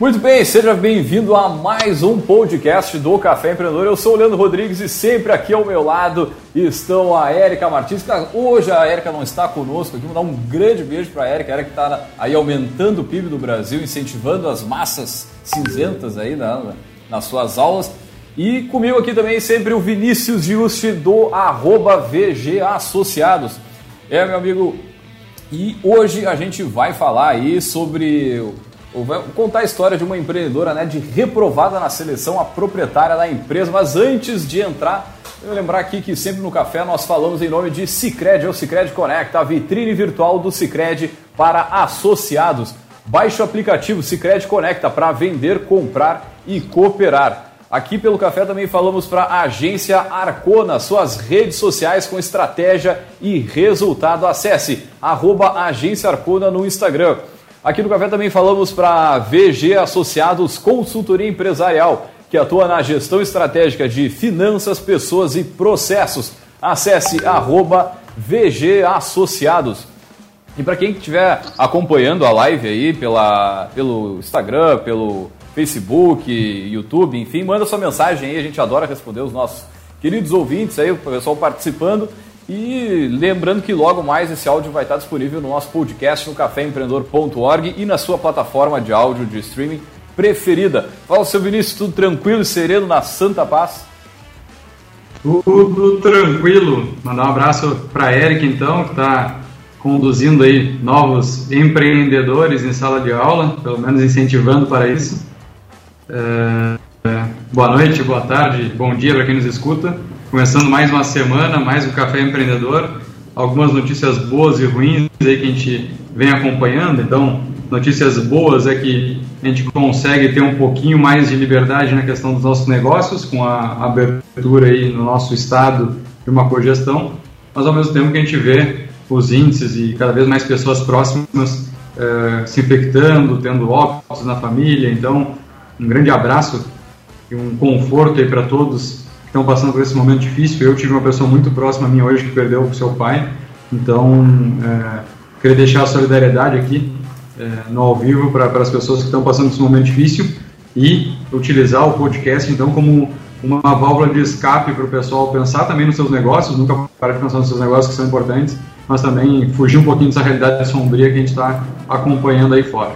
Muito bem, seja bem-vindo a mais um podcast do Café Empreendedor. Eu sou o Leandro Rodrigues e sempre aqui ao meu lado estão a Érica Martins. Hoje a Érica não está conosco aqui, dar um grande beijo para a Érica. A Érica está aí aumentando o PIB do Brasil, incentivando as massas cinzentas aí na, nas suas aulas. E comigo aqui também sempre o Vinícius Giusti do arroba VG Associados. É, meu amigo, e hoje a gente vai falar aí sobre Vou contar a história de uma empreendedora né, de reprovada na seleção, a proprietária da empresa. Mas antes de entrar, eu lembrar aqui que sempre no café nós falamos em nome de Cicred, é o Cicred Conecta, a vitrine virtual do Cicred para associados. Baixe o aplicativo Cicred Conecta para vender, comprar e cooperar. Aqui pelo café também falamos para a agência Arcona, suas redes sociais com estratégia e resultado. Acesse arroba agência Arcona no Instagram. Aqui no Café também falamos para VG Associados Consultoria Empresarial, que atua na gestão estratégica de finanças, pessoas e processos. Acesse arroba VG Associados. E para quem estiver acompanhando a live aí pela, pelo Instagram, pelo Facebook, YouTube, enfim, manda sua mensagem aí, a gente adora responder os nossos queridos ouvintes aí, o pessoal participando. E lembrando que logo mais esse áudio vai estar disponível no nosso podcast no caféempreendedor.org e na sua plataforma de áudio de streaming preferida. Fala, seu Vinícius, tudo tranquilo e sereno na Santa Paz? Tudo tranquilo. Mandar um abraço para Eric, então, que está conduzindo aí novos empreendedores em sala de aula, pelo menos incentivando para isso. É, é, boa noite, boa tarde, bom dia para quem nos escuta. Começando mais uma semana, mais um Café Empreendedor. Algumas notícias boas e ruins aí que a gente vem acompanhando. Então, notícias boas é que a gente consegue ter um pouquinho mais de liberdade na questão dos nossos negócios, com a abertura aí no nosso estado de uma cogestão, mas ao mesmo tempo que a gente vê os índices e cada vez mais pessoas próximas eh, se infectando, tendo óbitos na família. Então, um grande abraço e um conforto aí para todos estão passando por esse momento difícil. Eu tive uma pessoa muito próxima a mim hoje que perdeu o seu pai, então é, queria deixar a solidariedade aqui é, no ao vivo para as pessoas que estão passando esse momento difícil e utilizar o podcast então como uma válvula de escape para o pessoal pensar também nos seus negócios, nunca parar de pensar nos seus negócios que são importantes, mas também fugir um pouquinho dessa realidade sombria que a gente está acompanhando aí fora.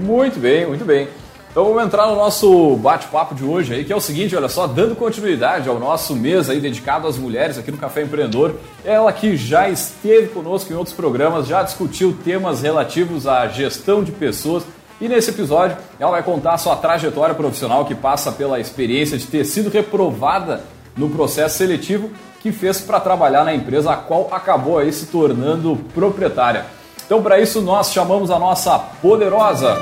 Muito bem, muito bem. Então vamos entrar no nosso bate-papo de hoje aí, que é o seguinte, olha só, dando continuidade ao nosso mês aí dedicado às mulheres aqui no Café Empreendedor, ela que já esteve conosco em outros programas, já discutiu temas relativos à gestão de pessoas e nesse episódio ela vai contar a sua trajetória profissional que passa pela experiência de ter sido reprovada no processo seletivo que fez para trabalhar na empresa a qual acabou aí se tornando proprietária. Então para isso nós chamamos a nossa poderosa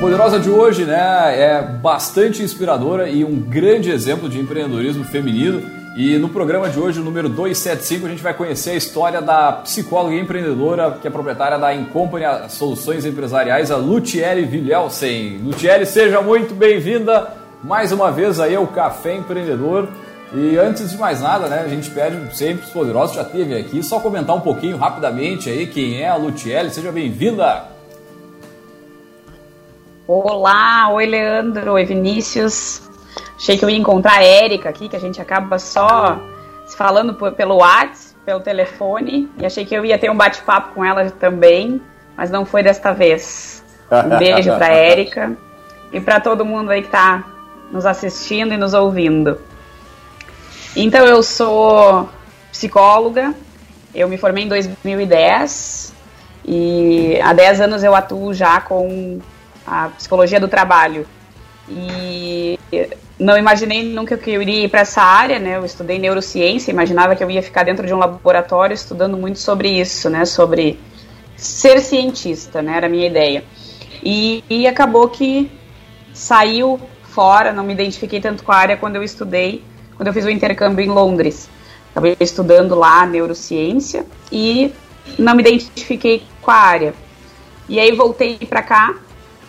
Poderosa de hoje, né, é bastante inspiradora e um grande exemplo de empreendedorismo feminino. E no programa de hoje, número 275, a gente vai conhecer a história da psicóloga e empreendedora que é proprietária da Incompany Soluções Empresariais, a Lutiele Vilhelsen. Lutiele, seja muito bem-vinda mais uma vez aí ao Café Empreendedor. E antes de mais nada, né, a gente pede sempre os poderosos, já teve aqui, só comentar um pouquinho rapidamente aí quem é a Lutiele. Seja bem-vinda! Olá, oi Leandro, oi Vinícius. Achei que eu ia encontrar a Érica aqui, que a gente acaba só se falando pelo WhatsApp, pelo telefone, e achei que eu ia ter um bate-papo com ela também, mas não foi desta vez. Um beijo para Érica e para todo mundo aí que está nos assistindo e nos ouvindo. Então eu sou psicóloga, eu me formei em 2010 e há 10 anos eu atuo já com a psicologia do trabalho. E não imaginei nunca que eu iria ir para essa área, né? Eu estudei neurociência, imaginava que eu ia ficar dentro de um laboratório estudando muito sobre isso, né? Sobre ser cientista, né? Era a minha ideia. E, e acabou que saiu fora, não me identifiquei tanto com a área quando eu estudei, quando eu fiz o intercâmbio em Londres. Acabei estudando lá neurociência e não me identifiquei com a área. E aí voltei para cá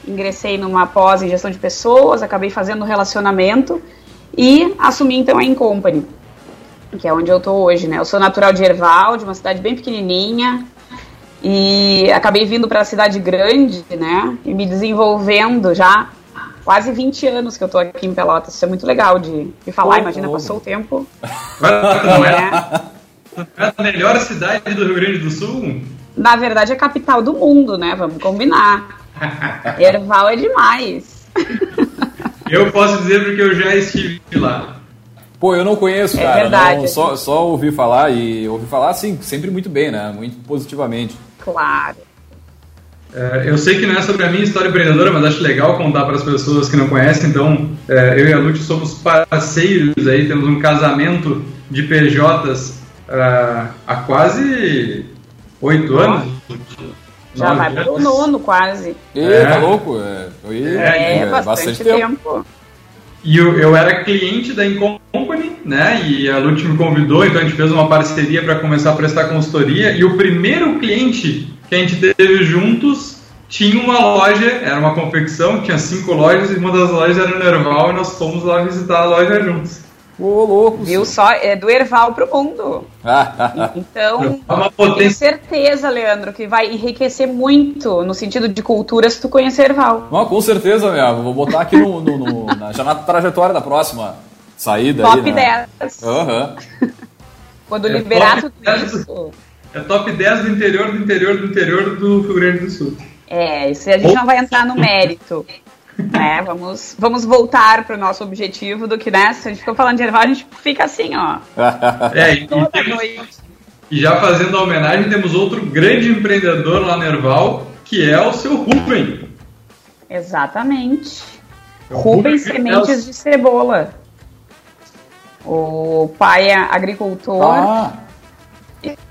ingressei numa pós em gestão de pessoas, acabei fazendo relacionamento e assumi então a Incompany. que é onde eu tô hoje, né? Eu sou natural de Erval, de uma cidade bem pequenininha, e acabei vindo para a cidade grande, né? E me desenvolvendo já quase 20 anos que eu tô aqui em Pelotas. Isso é muito legal de, de falar, oh, imagina, oh. passou o tempo. Não é? é a melhor cidade do Rio Grande do Sul? Na verdade, é a capital do mundo, né? Vamos combinar. Erval é demais. Eu posso dizer porque eu já estive lá. Pô, eu não conheço, é cara. Verdade, não, só, só ouvi falar e ouvi falar, sim, sempre muito bem, né? Muito positivamente. Claro. É, eu sei que não é sobre a minha história empreendedora, mas acho legal contar para as pessoas que não conhecem. Então, é, eu e a Lute somos parceiros aí, temos um casamento de PJs uh, há quase oito anos. Já vai para o nono, quase. É, tá louco? É, é, é bastante, bastante tempo. tempo. E eu, eu era cliente da Incompany, né? E a Lute me convidou, então a gente fez uma parceria para começar a prestar consultoria. E o primeiro cliente que a gente teve juntos tinha uma loja, era uma confecção, tinha cinco lojas e uma das lojas era no Erval e nós fomos lá visitar a loja juntos. Ô, louco. Viu só? É do Erval pro mundo. então, é eu tenho certeza, Leandro, que vai enriquecer muito no sentido de cultura se tu conhecer Erval. Não, com certeza, meu. Vou botar aqui no, no, no na, já na trajetória da próxima saída. Top aí, né? 10. Uhum. Quando é liberar tudo 10, isso. É top 10 do interior do interior do interior do Rio Grande do Sul. É, isso a gente não vai entrar no mérito. É, vamos, vamos voltar para o nosso objetivo do que, né? Se a gente ficou falando de Erval, a gente fica assim, ó. É, e, e, já fazendo a homenagem, temos outro grande empreendedor lá no Erval, que é o seu Rubem. Exatamente. É Rubem Sementes de Cebola. O pai é agricultor. Ah.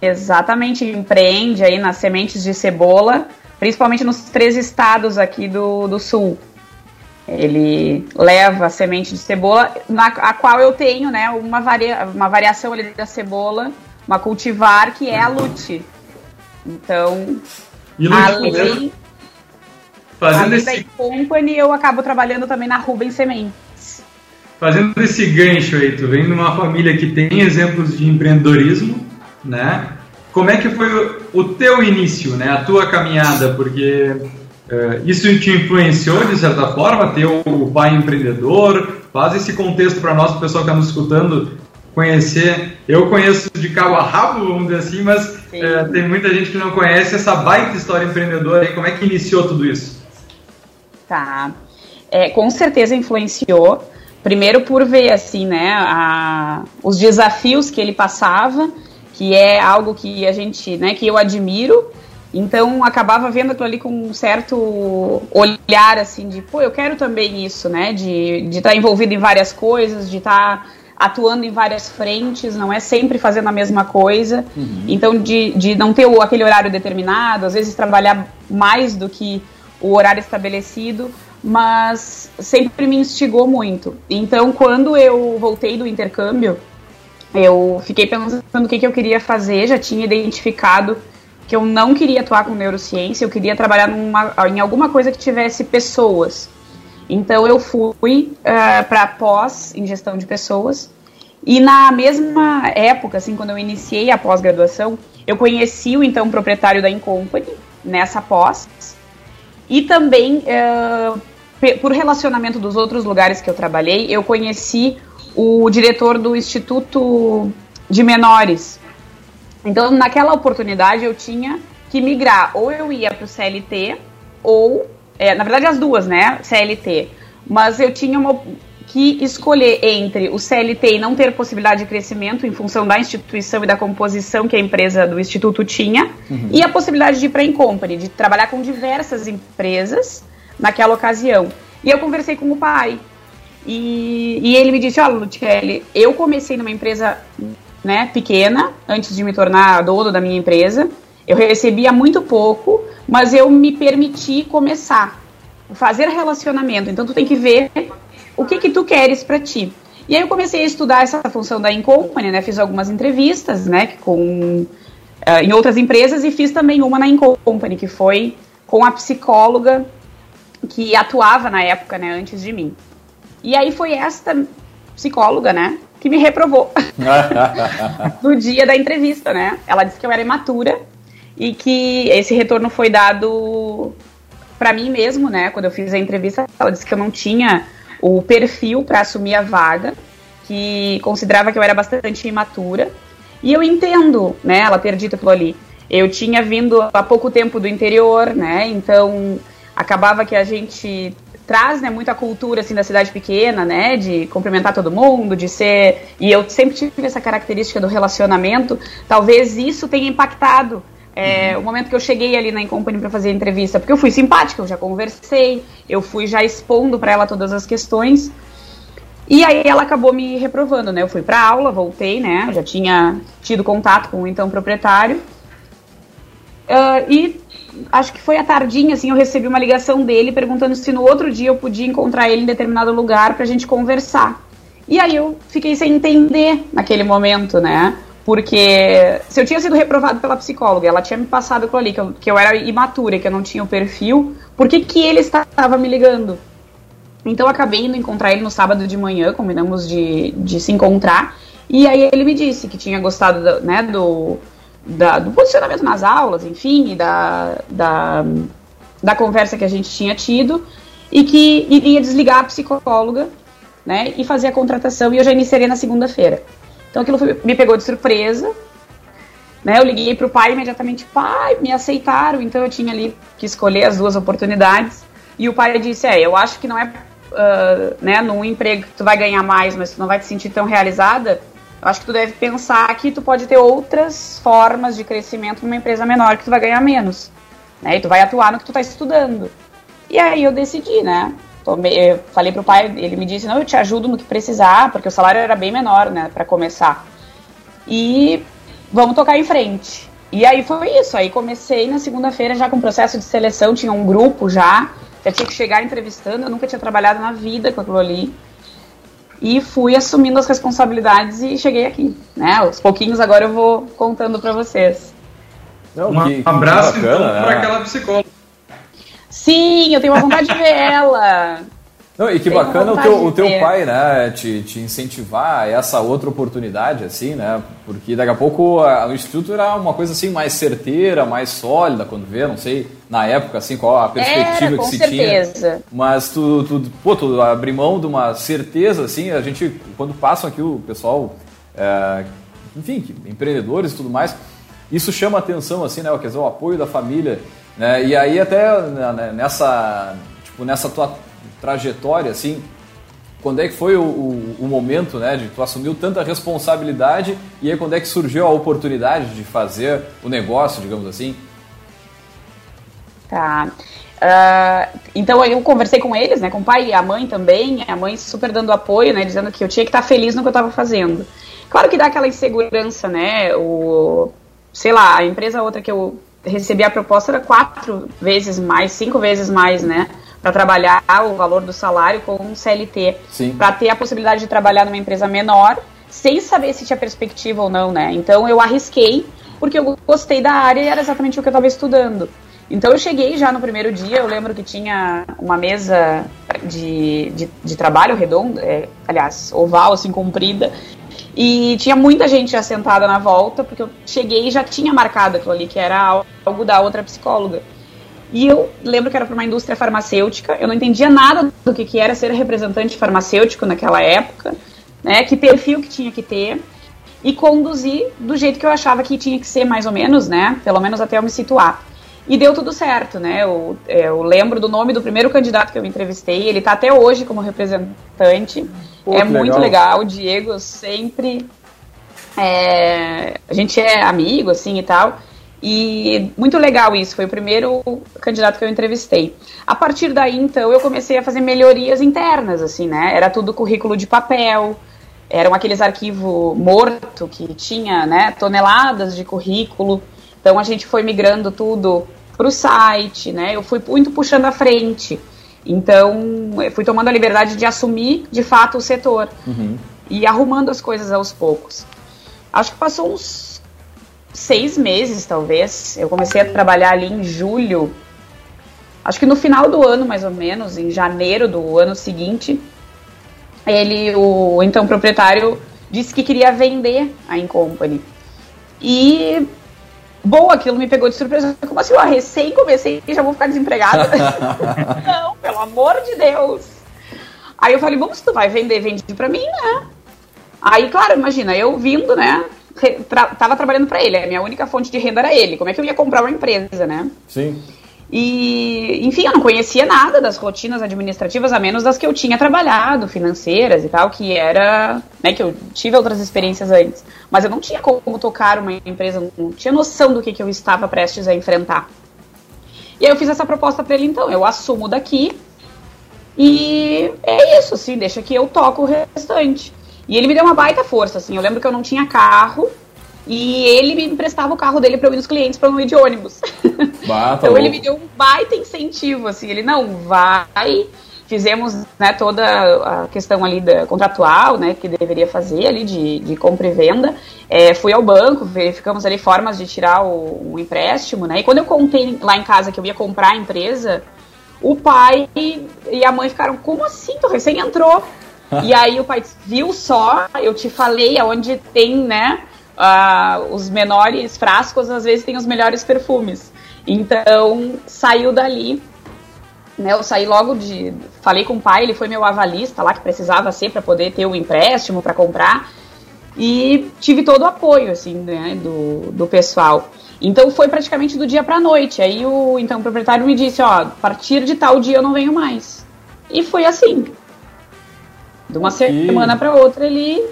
Exatamente, empreende aí nas sementes de cebola, principalmente nos três estados aqui do, do sul. Ele leva a semente de cebola, na a qual eu tenho né, uma, varia, uma variação ali da cebola, uma cultivar, que é a Lute. Então, e além, fazendo além esse... da Company, eu acabo trabalhando também na Rubens Sementes. Fazendo esse gancho aí, tu vem de uma família que tem exemplos de empreendedorismo, né? Como é que foi o, o teu início, né? A tua caminhada, porque isso te influenciou de certa forma, ter o pai empreendedor? Faz esse contexto para nós, o pessoal que está nos escutando, conhecer. Eu conheço de cabo a rabo, vamos dizer assim, mas uh, tem muita gente que não conhece essa baita história empreendedora. E como é que iniciou tudo isso? Tá. É, com certeza influenciou. Primeiro por ver assim, né, a, os desafios que ele passava, que é algo que a gente, né, que eu admiro então acabava vendo aquilo ali com um certo olhar assim de, pô, eu quero também isso, né? De estar tá envolvido em várias coisas, de estar tá atuando em várias frentes, não é sempre fazendo a mesma coisa. Uhum. Então de, de não ter o, aquele horário determinado, às vezes trabalhar mais do que o horário estabelecido, mas sempre me instigou muito. Então quando eu voltei do intercâmbio, eu fiquei pensando o que, que eu queria fazer, já tinha identificado que eu não queria atuar com neurociência, eu queria trabalhar numa, em alguma coisa que tivesse pessoas. Então eu fui uh, eh, para pós em gestão de pessoas. E na mesma época, assim, quando eu iniciei a pós-graduação, eu conheci o então proprietário da Incompany nessa pós. E também, uh, por relacionamento dos outros lugares que eu trabalhei, eu conheci o diretor do Instituto de Menores, então, naquela oportunidade, eu tinha que migrar. Ou eu ia para o CLT, ou. É, na verdade, as duas, né? CLT. Mas eu tinha uma, que escolher entre o CLT e não ter possibilidade de crescimento em função da instituição e da composição que a empresa do instituto tinha, uhum. e a possibilidade de ir para a Company, de trabalhar com diversas empresas naquela ocasião. E eu conversei com o pai. E, e ele me disse: Olha, Lutielli, eu comecei numa empresa né, pequena, antes de me tornar dono da minha empresa. Eu recebia muito pouco, mas eu me permiti começar, fazer relacionamento. Então tu tem que ver o que que tu queres para ti. E aí eu comecei a estudar essa função da Incompany, né? Fiz algumas entrevistas, né, com uh, em outras empresas e fiz também uma na Incompany, que foi com a psicóloga que atuava na época, né, antes de mim. E aí foi esta psicóloga, né, que me reprovou no dia da entrevista, né? Ela disse que eu era imatura e que esse retorno foi dado para mim mesmo, né? Quando eu fiz a entrevista, ela disse que eu não tinha o perfil para assumir a vaga, que considerava que eu era bastante imatura. E eu entendo, né, ela ter dito aquilo ali. Eu tinha vindo há pouco tempo do interior, né? Então acabava que a gente traz, né, muita cultura assim da cidade pequena, né, de cumprimentar todo mundo, de ser, e eu sempre tive essa característica do relacionamento. Talvez isso tenha impactado é, uhum. o momento que eu cheguei ali na Incompany para fazer a entrevista, porque eu fui simpática, eu já conversei, eu fui já expondo para ela todas as questões. E aí ela acabou me reprovando, né? Eu fui para aula, voltei, né? Já tinha tido contato com o então proprietário. Uh, e acho que foi à tardinha, assim, eu recebi uma ligação dele perguntando se no outro dia eu podia encontrar ele em determinado lugar pra gente conversar. E aí eu fiquei sem entender naquele momento, né? Porque se eu tinha sido reprovado pela psicóloga, ela tinha me passado aquilo ali, que eu, que eu era imatura, que eu não tinha o perfil, por que, que ele estava me ligando? Então eu acabei indo encontrar ele no sábado de manhã, combinamos de, de se encontrar, e aí ele me disse que tinha gostado do, né, do, da, do posicionamento nas aulas, enfim, da, da, da conversa que a gente tinha tido, e que iria desligar a psicóloga, né, e fazer a contratação, e eu já iniciaria na segunda-feira. Então aquilo foi, me pegou de surpresa, né, eu liguei para o pai imediatamente, pai, me aceitaram, então eu tinha ali que escolher as duas oportunidades, e o pai disse, é, eu acho que não é, uh, né, num emprego que tu vai ganhar mais, mas tu não vai te sentir tão realizada, eu acho que tu deve pensar que tu pode ter outras formas de crescimento numa empresa menor que tu vai ganhar menos. Né? E tu vai atuar no que tu tá estudando. E aí eu decidi, né? Tomei, eu falei pro pai, ele me disse, não, eu te ajudo no que precisar, porque o salário era bem menor, né, para começar. E vamos tocar em frente. E aí foi isso, aí comecei na segunda-feira já com processo de seleção, tinha um grupo já, já tinha que chegar entrevistando, eu nunca tinha trabalhado na vida com aquilo ali e fui assumindo as responsabilidades e cheguei aqui, né? Aos pouquinhos agora eu vou contando para vocês. Não, um que, abraço que bacana, então né? para aquela psicóloga. Sim, eu tenho uma vontade de ver ela. Não, e que bacana o teu, o teu pai, né, te, te incentivar a essa outra oportunidade, assim, né, porque daqui a pouco a, o Instituto era uma coisa, assim, mais certeira, mais sólida, quando vê, não sei, na época, assim, qual a perspectiva era, que se certeza. tinha. Mas tu, tu, pô, tu abrir mão de uma certeza, assim, a gente, quando passam aqui o pessoal, é, enfim, empreendedores e tudo mais, isso chama atenção, assim, né, quer dizer, o apoio da família, né, e aí até né, nessa, tipo, nessa tua trajetória, assim, quando é que foi o, o, o, momento, né, de tu assumiu tanta responsabilidade e aí quando é que surgiu a oportunidade de fazer o negócio, digamos assim? Tá. Uh, então eu conversei com eles, né, com o pai e a mãe também, a mãe super dando apoio, né, dizendo que eu tinha que estar feliz no que eu estava fazendo. Claro que dá aquela insegurança, né, o, sei lá, a empresa outra que eu recebi a proposta era quatro vezes mais, cinco vezes mais, né, para trabalhar o valor do salário com um CLT, para ter a possibilidade de trabalhar numa empresa menor, sem saber se tinha perspectiva ou não, né? Então eu arrisquei porque eu gostei da área e era exatamente o que eu estava estudando. Então eu cheguei já no primeiro dia, eu lembro que tinha uma mesa de, de, de trabalho redonda, é, aliás, oval, assim, comprida, e tinha muita gente assentada na volta, porque eu cheguei e já tinha marcado aquilo ali, que era algo da outra psicóloga. E eu lembro que era para uma indústria farmacêutica, eu não entendia nada do que, que era ser representante farmacêutico naquela época, né, que perfil que tinha que ter, e conduzir do jeito que eu achava que tinha que ser, mais ou menos, né, pelo menos até eu me situar. E deu tudo certo, né, eu, eu lembro do nome do primeiro candidato que eu entrevistei, ele está até hoje como representante, Pô, é muito legal. legal, o Diego sempre... É, a gente é amigo, assim, e tal, e muito legal isso, foi o primeiro candidato que eu entrevistei. A partir daí, então, eu comecei a fazer melhorias internas, assim, né? Era tudo currículo de papel, eram aqueles arquivos morto que tinha, né, toneladas de currículo. Então a gente foi migrando tudo para o site, né? Eu fui muito puxando à frente. Então, eu fui tomando a liberdade de assumir, de fato, o setor. Uhum. E arrumando as coisas aos poucos. Acho que passou uns seis meses, talvez. Eu comecei a trabalhar ali em julho. Acho que no final do ano, mais ou menos, em janeiro do ano seguinte, ele, o então proprietário, disse que queria vender a Incompany. E Bom, aquilo me pegou de surpresa. Como assim? Eu recém comecei e já vou ficar desempregada? não, pelo amor de Deus. Aí eu falei, bom, se tu vai vender, vende pra mim, né? Aí, claro, imagina, eu vindo, né? Tra tava trabalhando para ele, a minha única fonte de renda era ele. Como é que eu ia comprar uma empresa, né? Sim. E, enfim, eu não conhecia nada das rotinas administrativas, a menos das que eu tinha trabalhado, financeiras e tal, que era, né, que eu tive outras experiências antes. Mas eu não tinha como tocar uma empresa, não tinha noção do que, que eu estava prestes a enfrentar. E aí eu fiz essa proposta para ele, então, eu assumo daqui e é isso, assim, deixa que eu toco o restante. E ele me deu uma baita força, assim, eu lembro que eu não tinha carro, e ele me emprestava o carro dele para eu ir nos clientes para não ir de ônibus. Bah, tá então ele me deu um baita incentivo, assim, ele não vai. Fizemos né, toda a questão ali da contratual, né, que deveria fazer ali de, de compra e venda. É, fui ao banco, verificamos ali formas de tirar o, o empréstimo, né? E quando eu contei lá em casa que eu ia comprar a empresa, o pai e a mãe ficaram, como assim? Tu recém entrou. e aí o pai viu só, eu te falei aonde tem, né? uh, os menores frascos às vezes têm os melhores perfumes. Então saiu dali. Né, eu saí logo de. Falei com o pai, ele foi meu avalista lá, que precisava ser para poder ter o empréstimo para comprar. E tive todo o apoio, assim, né, do, do pessoal. Então foi praticamente do dia para noite. Aí o então o proprietário me disse, ó, a partir de tal dia eu não venho mais. E foi assim. De uma semana para outra ele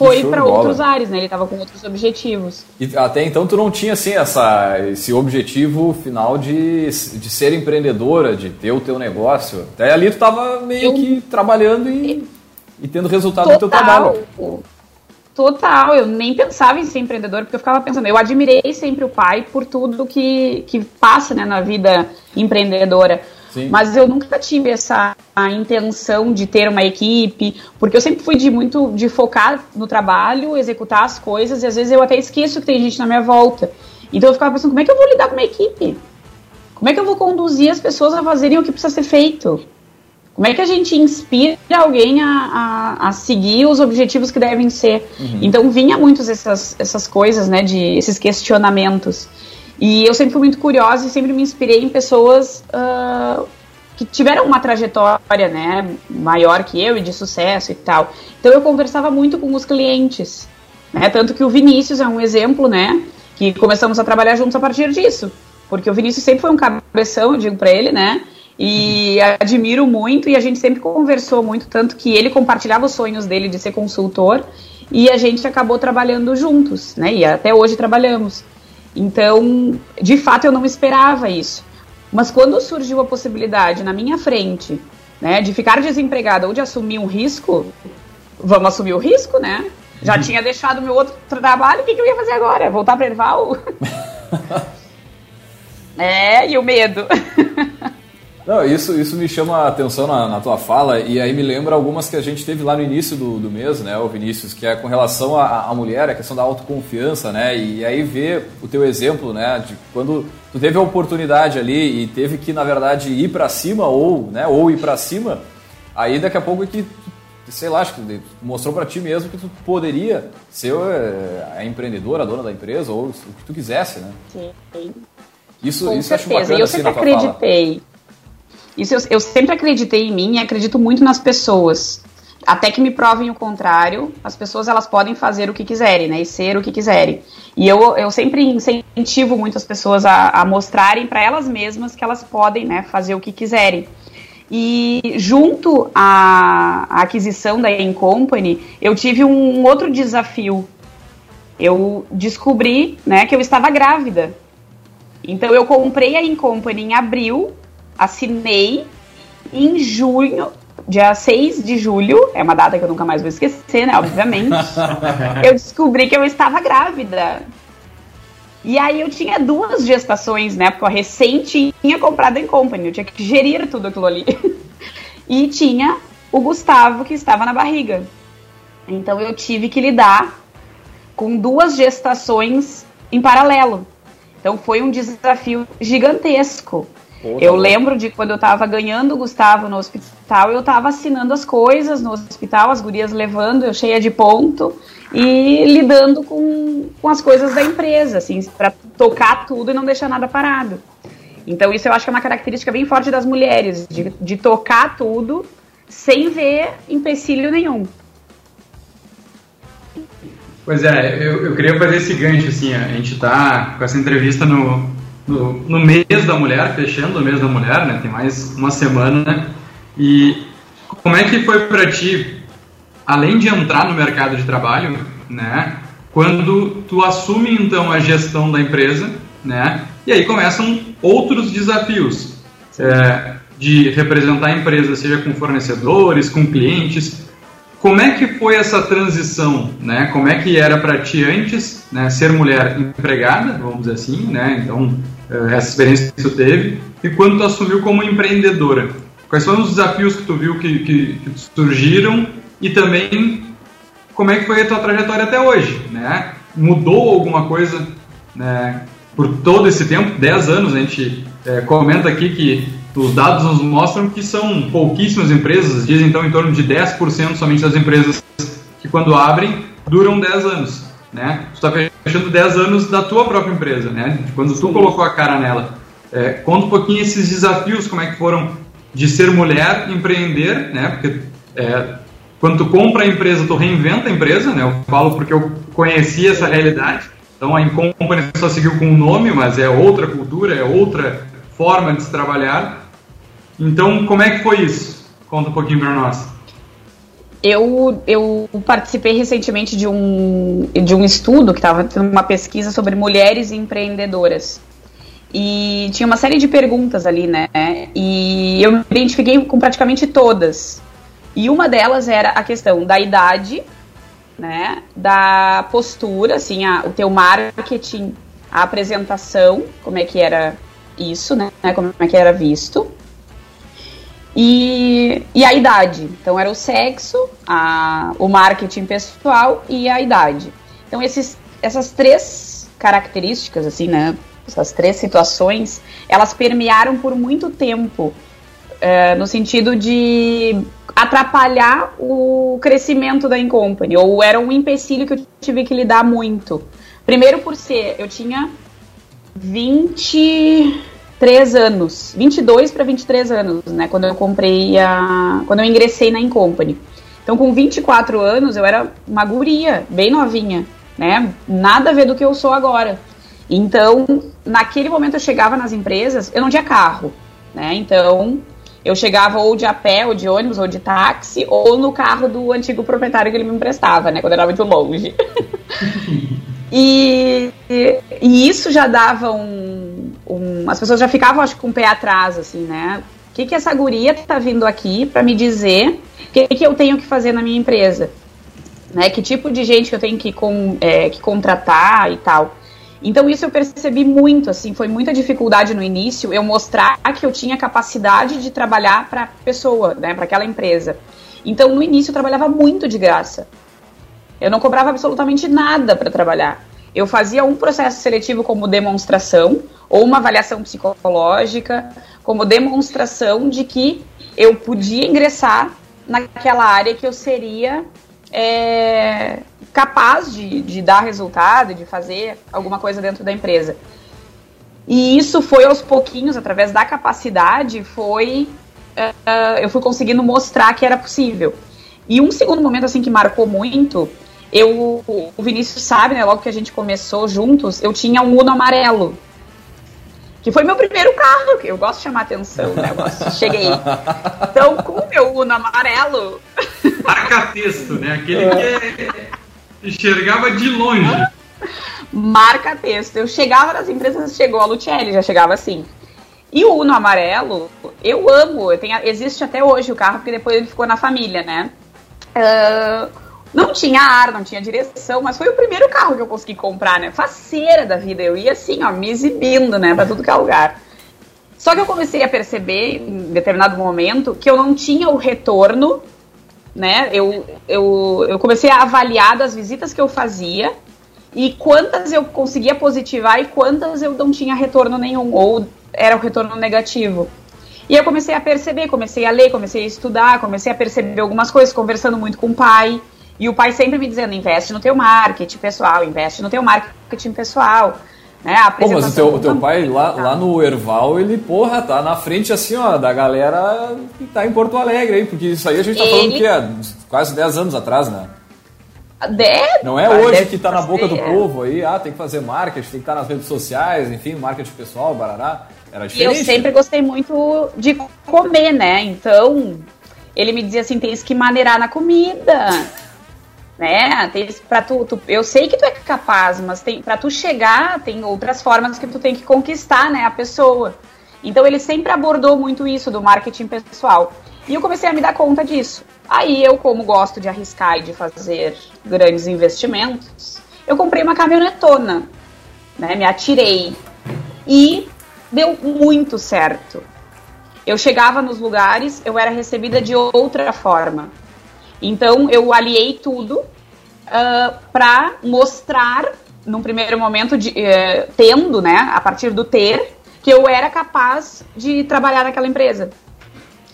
foi para outros ares, né? Ele estava com outros objetivos. E até então tu não tinha assim essa, esse objetivo final de, de ser empreendedora, de ter o teu negócio. Até ali tu estava meio eu... que trabalhando e, e tendo resultado Total. do teu trabalho. Total, eu nem pensava em ser empreendedor, porque eu ficava pensando, eu admirei sempre o pai por tudo que, que passa né, na vida empreendedora. Sim. Mas eu nunca tive essa intenção de ter uma equipe, porque eu sempre fui de muito de focar no trabalho, executar as coisas, e às vezes eu até esqueço que tem gente na minha volta. Então eu ficava pensando, como é que eu vou lidar com uma equipe? Como é que eu vou conduzir as pessoas a fazerem o que precisa ser feito? Como é que a gente inspira alguém a, a, a seguir os objetivos que devem ser? Uhum. Então vinha muitas essas, essas coisas, né, de esses questionamentos. E eu sempre fui muito curiosa e sempre me inspirei em pessoas uh, que tiveram uma trajetória, né, maior que eu e de sucesso e tal. Então eu conversava muito com os clientes, né, tanto que o Vinícius é um exemplo, né, que começamos a trabalhar juntos a partir disso, porque o Vinícius sempre foi um cabeção, eu digo para ele, né, e admiro muito e a gente sempre conversou muito, tanto que ele compartilhava os sonhos dele de ser consultor e a gente acabou trabalhando juntos, né, e até hoje trabalhamos. Então, de fato, eu não esperava isso. Mas quando surgiu a possibilidade na minha frente, né, de ficar desempregada ou de assumir um risco, vamos assumir o risco, né? Já uhum. tinha deixado meu outro trabalho, o que, que eu ia fazer agora? Voltar para Erval? é, e o medo. Não, isso, isso me chama a atenção na, na, tua fala e aí me lembra algumas que a gente teve lá no início do, do mês, né, o Vinícius, que é com relação à mulher, a questão da autoconfiança, né, e aí ver o teu exemplo, né, de quando tu teve a oportunidade ali e teve que, na verdade, ir para cima ou, né, ou ir para cima, aí daqui a pouco é que sei lá, acho que mostrou para ti mesmo que tu poderia ser eh, a empreendedora, a dona da empresa, ou o que tu quisesse, né? Sim. Isso, Com isso certeza. acho bacana, eu assim, sempre acreditei. Fala. Isso eu, eu sempre acreditei em mim e acredito muito nas pessoas. Até que me provem o contrário, as pessoas elas podem fazer o que quiserem, né? E ser o que quiserem. E eu, eu sempre incentivo muitas pessoas a, a mostrarem para elas mesmas que elas podem né, fazer o que quiserem. E junto à, à aquisição da Company, eu tive um outro desafio. Eu descobri né, que eu estava grávida. Então eu comprei a Company em abril assinei em junho, dia 6 de julho, é uma data que eu nunca mais vou esquecer, né? Obviamente. eu descobri que eu estava grávida. E aí eu tinha duas gestações, né? Porque eu recém tinha comprado em company, eu tinha que gerir tudo aquilo ali. e tinha o Gustavo que estava na barriga. Então eu tive que lidar com duas gestações em paralelo. Então foi um desafio gigantesco. Eu lembro de quando eu tava ganhando o Gustavo no hospital, eu tava assinando as coisas no hospital, as gurias levando, eu cheia de ponto e lidando com, com as coisas da empresa, assim, para tocar tudo e não deixar nada parado. Então isso eu acho que é uma característica bem forte das mulheres, de, de tocar tudo sem ver empecilho nenhum. Pois é, eu, eu queria fazer esse gancho, assim, a gente tá com essa entrevista no, no, no mês da mulher, fechando o mês da mulher, né, tem mais uma semana, e como é que foi para ti, além de entrar no mercado de trabalho, né, quando tu assume então a gestão da empresa, né, e aí começam outros desafios é, de representar a empresa, seja com fornecedores, com clientes. Como é que foi essa transição, né? Como é que era para ti antes, né, ser mulher empregada, vamos dizer assim, né? Então, é, essa experiência que tu teve e quando tu assumiu como empreendedora. Quais foram os desafios que tu viu que, que, que surgiram e também como é que foi a tua trajetória até hoje, né? Mudou alguma coisa, né? por todo esse tempo, 10 anos, a gente é, comenta aqui que os dados nos mostram que são pouquíssimas empresas, dizem então em torno de 10% somente das empresas que quando abrem duram 10 anos. Né? Tu está fechando 10 anos da tua própria empresa, né? quando tu colocou a cara nela. É, conta um pouquinho esses desafios, como é que foram de ser mulher, empreender, né? porque é, quando tu compra a empresa, tu reinventa a empresa, né? eu falo porque eu conheci essa realidade, então a Incompany só seguiu com o nome, mas é outra cultura, é outra forma de se trabalhar. Então, como é que foi isso? Conta um pouquinho para nós. Eu, eu participei recentemente de um, de um estudo que estava tendo uma pesquisa sobre mulheres empreendedoras. E tinha uma série de perguntas ali, né? E eu me identifiquei com praticamente todas. E uma delas era a questão da idade né? Da postura, assim, a, o teu marketing, a apresentação, como é que era isso, né? Como é que era visto. E, e a idade. Então era o sexo, a, o marketing pessoal e a idade. Então esses, essas três características, assim, né? Essas três situações, elas permearam por muito tempo. Uh, no sentido de atrapalhar o crescimento da Incompany, ou era um empecilho que eu tive que lidar muito. Primeiro por ser, eu tinha 23 anos, 22 para 23 anos, né, quando eu comprei a, quando eu ingressei na Incompany. Então com 24 anos eu era uma guria, bem novinha, né, nada a ver do que eu sou agora. Então, naquele momento eu chegava nas empresas, eu não tinha carro, né? Então, eu chegava ou de a pé, ou de ônibus, ou de táxi, ou no carro do antigo proprietário que ele me emprestava, né? Quando eu era muito longe. e, e, isso já dava um, um, As pessoas já ficavam, acho que, com o pé atrás, assim, né? O que, que essa guria tá vindo aqui para me dizer o que, que eu tenho que fazer na minha empresa? Né? Que tipo de gente que eu tenho que, com, é, que contratar e tal. Então isso eu percebi muito, assim, foi muita dificuldade no início eu mostrar que eu tinha capacidade de trabalhar para pessoa, né, para aquela empresa. Então no início eu trabalhava muito de graça. Eu não cobrava absolutamente nada para trabalhar. Eu fazia um processo seletivo como demonstração ou uma avaliação psicológica como demonstração de que eu podia ingressar naquela área que eu seria é, capaz de, de dar resultado, de fazer alguma coisa dentro da empresa. E isso foi aos pouquinhos, através da capacidade, foi uh, eu fui conseguindo mostrar que era possível. E um segundo momento assim que marcou muito, eu o Vinícius sabe, né, logo que a gente começou juntos, eu tinha um Uno amarelo. Que foi meu primeiro carro, que eu gosto de chamar atenção, né? Eu cheguei. Então, com o meu Uno amarelo. Marca-texto, né? Aquele que é Enxergava de longe. Marca texto. Eu chegava nas empresas, chegou a Lucelli, já chegava assim. E o Uno amarelo, eu amo. Eu tenho, existe até hoje o carro, porque depois ele ficou na família, né? Uh, não tinha ar, não tinha direção, mas foi o primeiro carro que eu consegui comprar, né? Faceira da vida. Eu ia assim, ó, me exibindo, né? Pra tudo que é lugar. Só que eu comecei a perceber, em determinado momento, que eu não tinha o retorno né? Eu, eu, eu comecei a avaliar das visitas que eu fazia e quantas eu conseguia positivar e quantas eu não tinha retorno nenhum, ou era o retorno negativo. E eu comecei a perceber, comecei a ler, comecei a estudar, comecei a perceber algumas coisas, conversando muito com o pai. E o pai sempre me dizendo, investe no teu marketing pessoal, investe no teu marketing pessoal. Né? Pô, mas o teu, o teu pai lá, lá no Erval, ele, porra, tá na frente assim, ó, da galera que tá em Porto Alegre aí, porque isso aí a gente tá ele... falando que é quase 10 anos atrás, né? Deve, não é hoje que está na boca do povo aí, ah, tem que fazer marketing, tem que estar nas redes sociais, enfim, marketing pessoal, barará. Era diferente. E eu sempre gostei muito de comer, né? Então, ele me dizia assim, tens que maneirar na comida. Né? Tens, pra tu, tu, eu sei que tu é capaz, mas tem, pra tu chegar, tem outras formas que tu tem que conquistar, né, a pessoa. Então ele sempre abordou muito isso do marketing pessoal. E eu comecei a me dar conta disso. Aí eu, como gosto de arriscar e de fazer grandes investimentos, eu comprei uma caminhonetona, né? Me atirei e deu muito certo. Eu chegava nos lugares, eu era recebida de outra forma. Então eu aliei tudo uh, ah, para mostrar, num primeiro momento, de, uh, tendo, né, a partir do ter, que eu era capaz de trabalhar naquela empresa.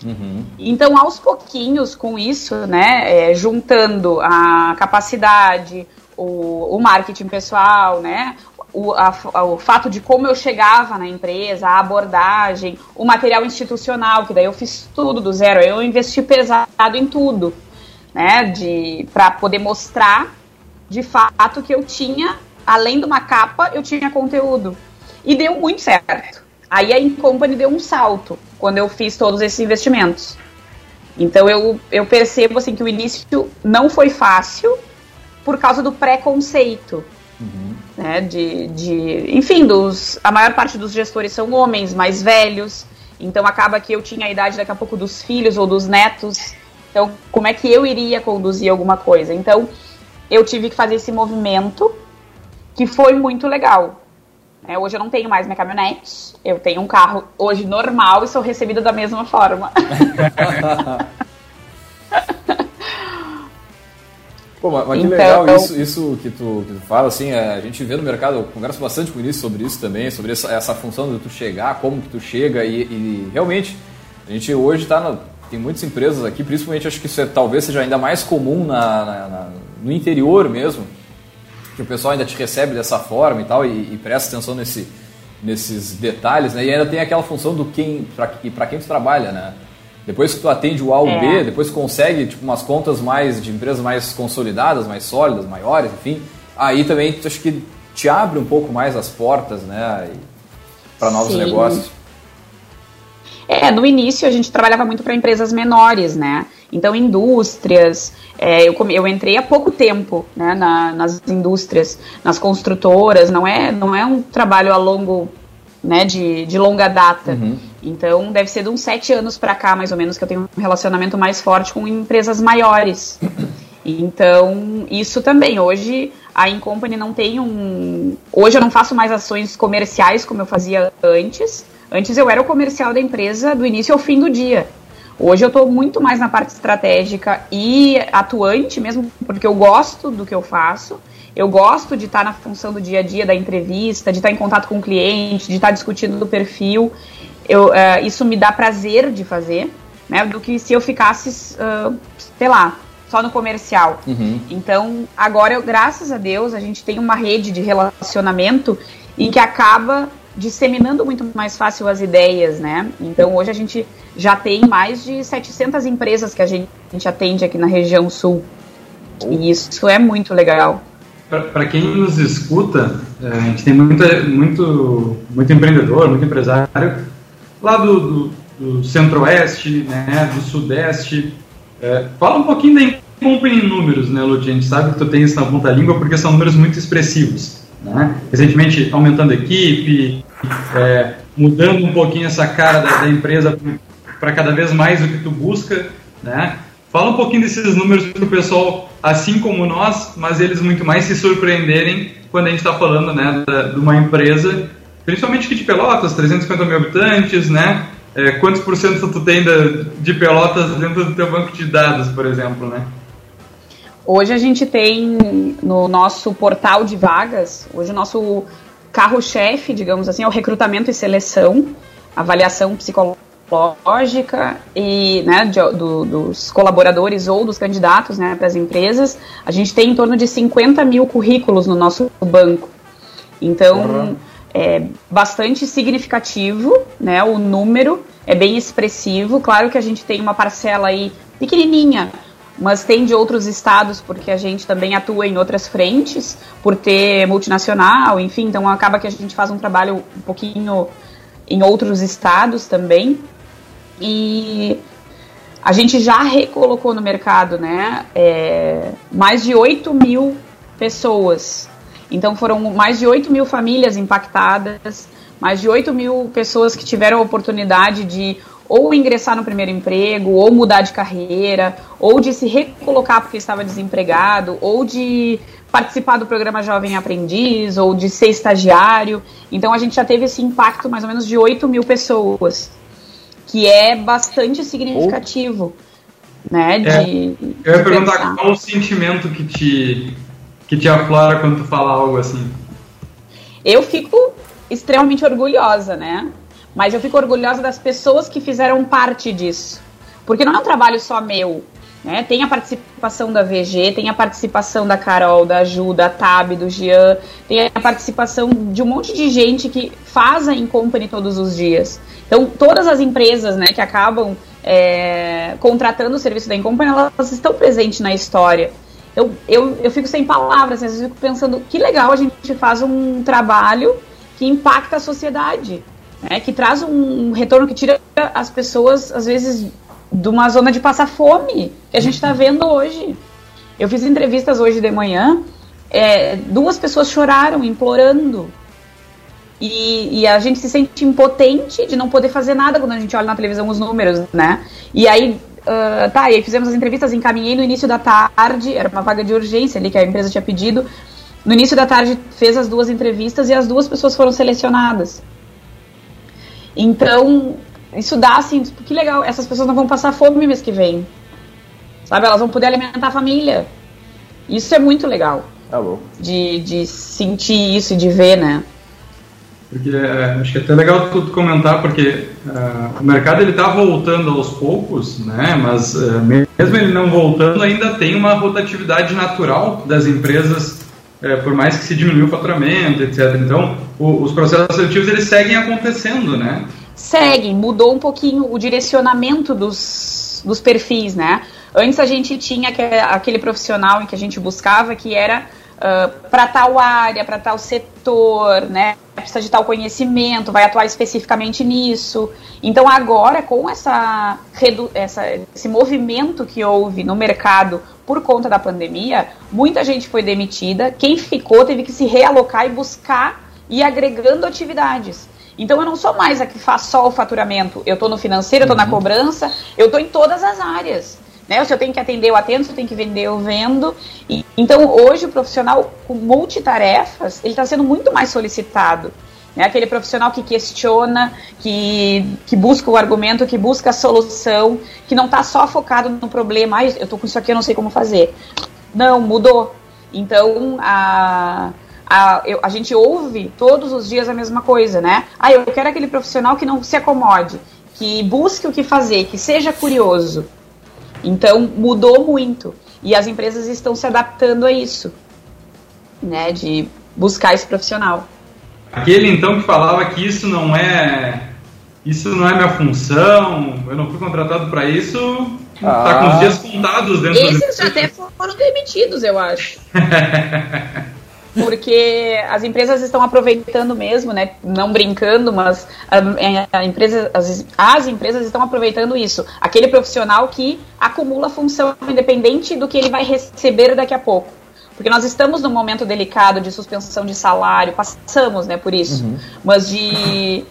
Uhum. Então, aos pouquinhos, com isso, né, é, juntando a capacidade, o, o marketing pessoal, né, o, a, o fato de como eu chegava na empresa, a abordagem, o material institucional, que daí eu fiz tudo do zero, eu investi pesado em tudo, né, de para poder mostrar de fato que eu tinha, além de uma capa, eu tinha conteúdo. E deu muito certo. Aí a Incompany deu um salto quando eu fiz todos esses investimentos. Então eu, eu percebo assim que o início não foi fácil por causa do preconceito. Uhum. Né, de, de, enfim, dos, a maior parte dos gestores são homens mais velhos, então acaba que eu tinha a idade daqui a pouco dos filhos ou dos netos. Então, como é que eu iria conduzir alguma coisa? Então, eu tive que fazer esse movimento que foi muito legal. É, hoje eu não tenho mais minha caminhonete, eu tenho um carro hoje normal e sou recebida da mesma forma. Pô, mas, mas que então, legal isso, isso que, tu, que tu fala, assim, é, a gente vê no mercado, eu converso bastante com isso sobre isso também, sobre essa, essa função de tu chegar, como que tu chega e, e realmente, a gente hoje está tem muitas empresas aqui, principalmente acho que isso é, talvez seja ainda mais comum na, na, na, no interior mesmo, que o pessoal ainda te recebe dessa forma e tal, e, e presta atenção nesse, nesses detalhes, né? E ainda tem aquela função do quem, para quem tu trabalha, né? Depois que tu atende o A ou é. B, depois consegue tipo, umas contas mais de empresas mais consolidadas, mais sólidas, maiores, enfim, aí também acho que te abre um pouco mais as portas, né? Para novos Sim. negócios. É, no início a gente trabalhava muito para empresas menores, né? Então, indústrias, é, eu, eu entrei há pouco tempo né, na, nas indústrias, nas construtoras, não é, não é um trabalho a longo, né, de, de longa data. Uhum. Então, deve ser de uns sete anos para cá, mais ou menos, que eu tenho um relacionamento mais forte com empresas maiores. Então, isso também. Hoje, a Incompany não tem um. Hoje eu não faço mais ações comerciais como eu fazia antes. Antes eu era o comercial da empresa do início ao fim do dia. Hoje eu estou muito mais na parte estratégica e atuante, mesmo porque eu gosto do que eu faço. Eu gosto de estar na função do dia a dia da entrevista, de estar em contato com o cliente, de estar discutindo do perfil. Eu, uh, isso me dá prazer de fazer, né? Do que se eu ficasse, uh, sei lá, só no comercial. Uhum. Então, agora, eu, graças a Deus, a gente tem uma rede de relacionamento em que acaba disseminando muito mais fácil as ideias, né? Então hoje a gente já tem mais de 700 empresas que a gente, a gente atende aqui na região sul. E isso é muito legal. Para quem nos escuta, é, a gente tem muita, muito, muito empreendedor, muito empresário lá do, do, do centro-oeste, né, do sudeste. É, fala um pouquinho da Company em números, né, Ludi? A gente sabe que tu tem isso na ponta língua porque são números muito expressivos. Né? Recentemente aumentando a equipe, é, mudando um pouquinho essa cara da, da empresa para cada vez mais o que tu busca, né? Fala um pouquinho desses números para o pessoal, assim como nós, mas eles muito mais se surpreenderem quando a gente está falando, né, da, de uma empresa, principalmente aqui de Pelotas, 350 mil habitantes, né? É, quantos por cento tu tem de, de Pelotas dentro do teu banco de dados, por exemplo, né? Hoje a gente tem no nosso portal de vagas, hoje o nosso carro-chefe, digamos assim, é o recrutamento e seleção. avaliação psicológica e né, de, do, dos colaboradores ou dos candidatos né, para as empresas, a gente tem em torno de 50 mil currículos no nosso banco. Então, uhum. é bastante significativo, né, o número é bem expressivo. Claro que a gente tem uma parcela aí pequenininha, mas tem de outros estados, porque a gente também atua em outras frentes, por ter multinacional, enfim, então acaba que a gente faz um trabalho um pouquinho em outros estados também. E a gente já recolocou no mercado, né, é, mais de 8 mil pessoas. Então foram mais de 8 mil famílias impactadas, mais de 8 mil pessoas que tiveram a oportunidade de ou ingressar no primeiro emprego, ou mudar de carreira, ou de se recolocar porque estava desempregado, ou de participar do programa Jovem Aprendiz, ou de ser estagiário. Então a gente já teve esse impacto mais ou menos de 8 mil pessoas, que é bastante significativo. Né, de, é, eu ia perguntar pensar. qual o sentimento que te, que te aflora quando tu fala algo assim. Eu fico extremamente orgulhosa, né? Mas eu fico orgulhosa das pessoas que fizeram parte disso. Porque não é um trabalho só meu. Né? Tem a participação da VG, tem a participação da Carol, da Ju, da Tab, do Jean, tem a participação de um monte de gente que faz a Incompany todos os dias. Então, todas as empresas né, que acabam é, contratando o serviço da Incompany, elas estão presentes na história. Eu, eu, eu fico sem palavras, às vezes eu fico pensando que legal a gente faz um trabalho que impacta a sociedade né, que traz um retorno que tira as pessoas, às vezes, de uma zona de passar fome, que a gente está vendo hoje. Eu fiz entrevistas hoje de manhã, é, duas pessoas choraram, implorando. E, e, a gente se sente impotente de não poder fazer nada quando a gente olha na televisão os números, né? E aí, uh, tá, e aí fizemos as entrevistas, encaminhei no início da tarde, era uma vaga de urgência ali que a empresa tinha pedido. No início da tarde fez as duas entrevistas e as duas pessoas foram selecionadas. Então, isso dá assim, tipo, que legal, essas pessoas não vão passar fome mês que vem. Sabe? Elas vão poder alimentar a família. Isso é muito legal. Tá bom. De, de sentir isso e de ver, né? Porque é, acho que é até legal tu comentar, porque uh, o mercado ele está voltando aos poucos, né? Mas uh, mesmo ele não voltando, ainda tem uma rotatividade natural das empresas é, por mais que se diminua o faturamento, etc. Então, o, os processos seletivos eles seguem acontecendo, né? Seguem, mudou um pouquinho o direcionamento dos, dos perfis, né? Antes a gente tinha aquele profissional em que a gente buscava que era uh, para tal área, para tal setor, né? Precisa de tal conhecimento, vai atuar especificamente nisso. Então agora, com essa, essa, esse movimento que houve no mercado por conta da pandemia, muita gente foi demitida. Quem ficou teve que se realocar e buscar e agregando atividades. Então eu não sou mais a que faz só o faturamento. Eu estou no financeiro, eu estou na uhum. cobrança, eu estou em todas as áreas. Né? Se eu tenho que atender, eu atendo, se eu tenho que vender, eu vendo. E, então hoje o profissional com multitarefas, ele está sendo muito mais solicitado. É aquele profissional que questiona, que, que busca o argumento, que busca a solução, que não está só focado no problema, ah, eu estou com isso aqui, eu não sei como fazer. Não, mudou. Então, a, a, eu, a gente ouve todos os dias a mesma coisa, né? Ah, eu quero aquele profissional que não se acomode, que busque o que fazer, que seja curioso. Então, mudou muito. E as empresas estão se adaptando a isso, né? De buscar esse profissional. Aquele então que falava que isso não é isso não é minha função, eu não fui contratado para isso, ah. tá com os dias contados dentro Esses do... já até foram demitidos, eu acho. Porque as empresas estão aproveitando mesmo, né? Não brincando, mas a, a empresa, as, as empresas estão aproveitando isso. Aquele profissional que acumula função independente do que ele vai receber daqui a pouco. Porque nós estamos num momento delicado de suspensão de salário, passamos né, por isso. Uhum. Mas de.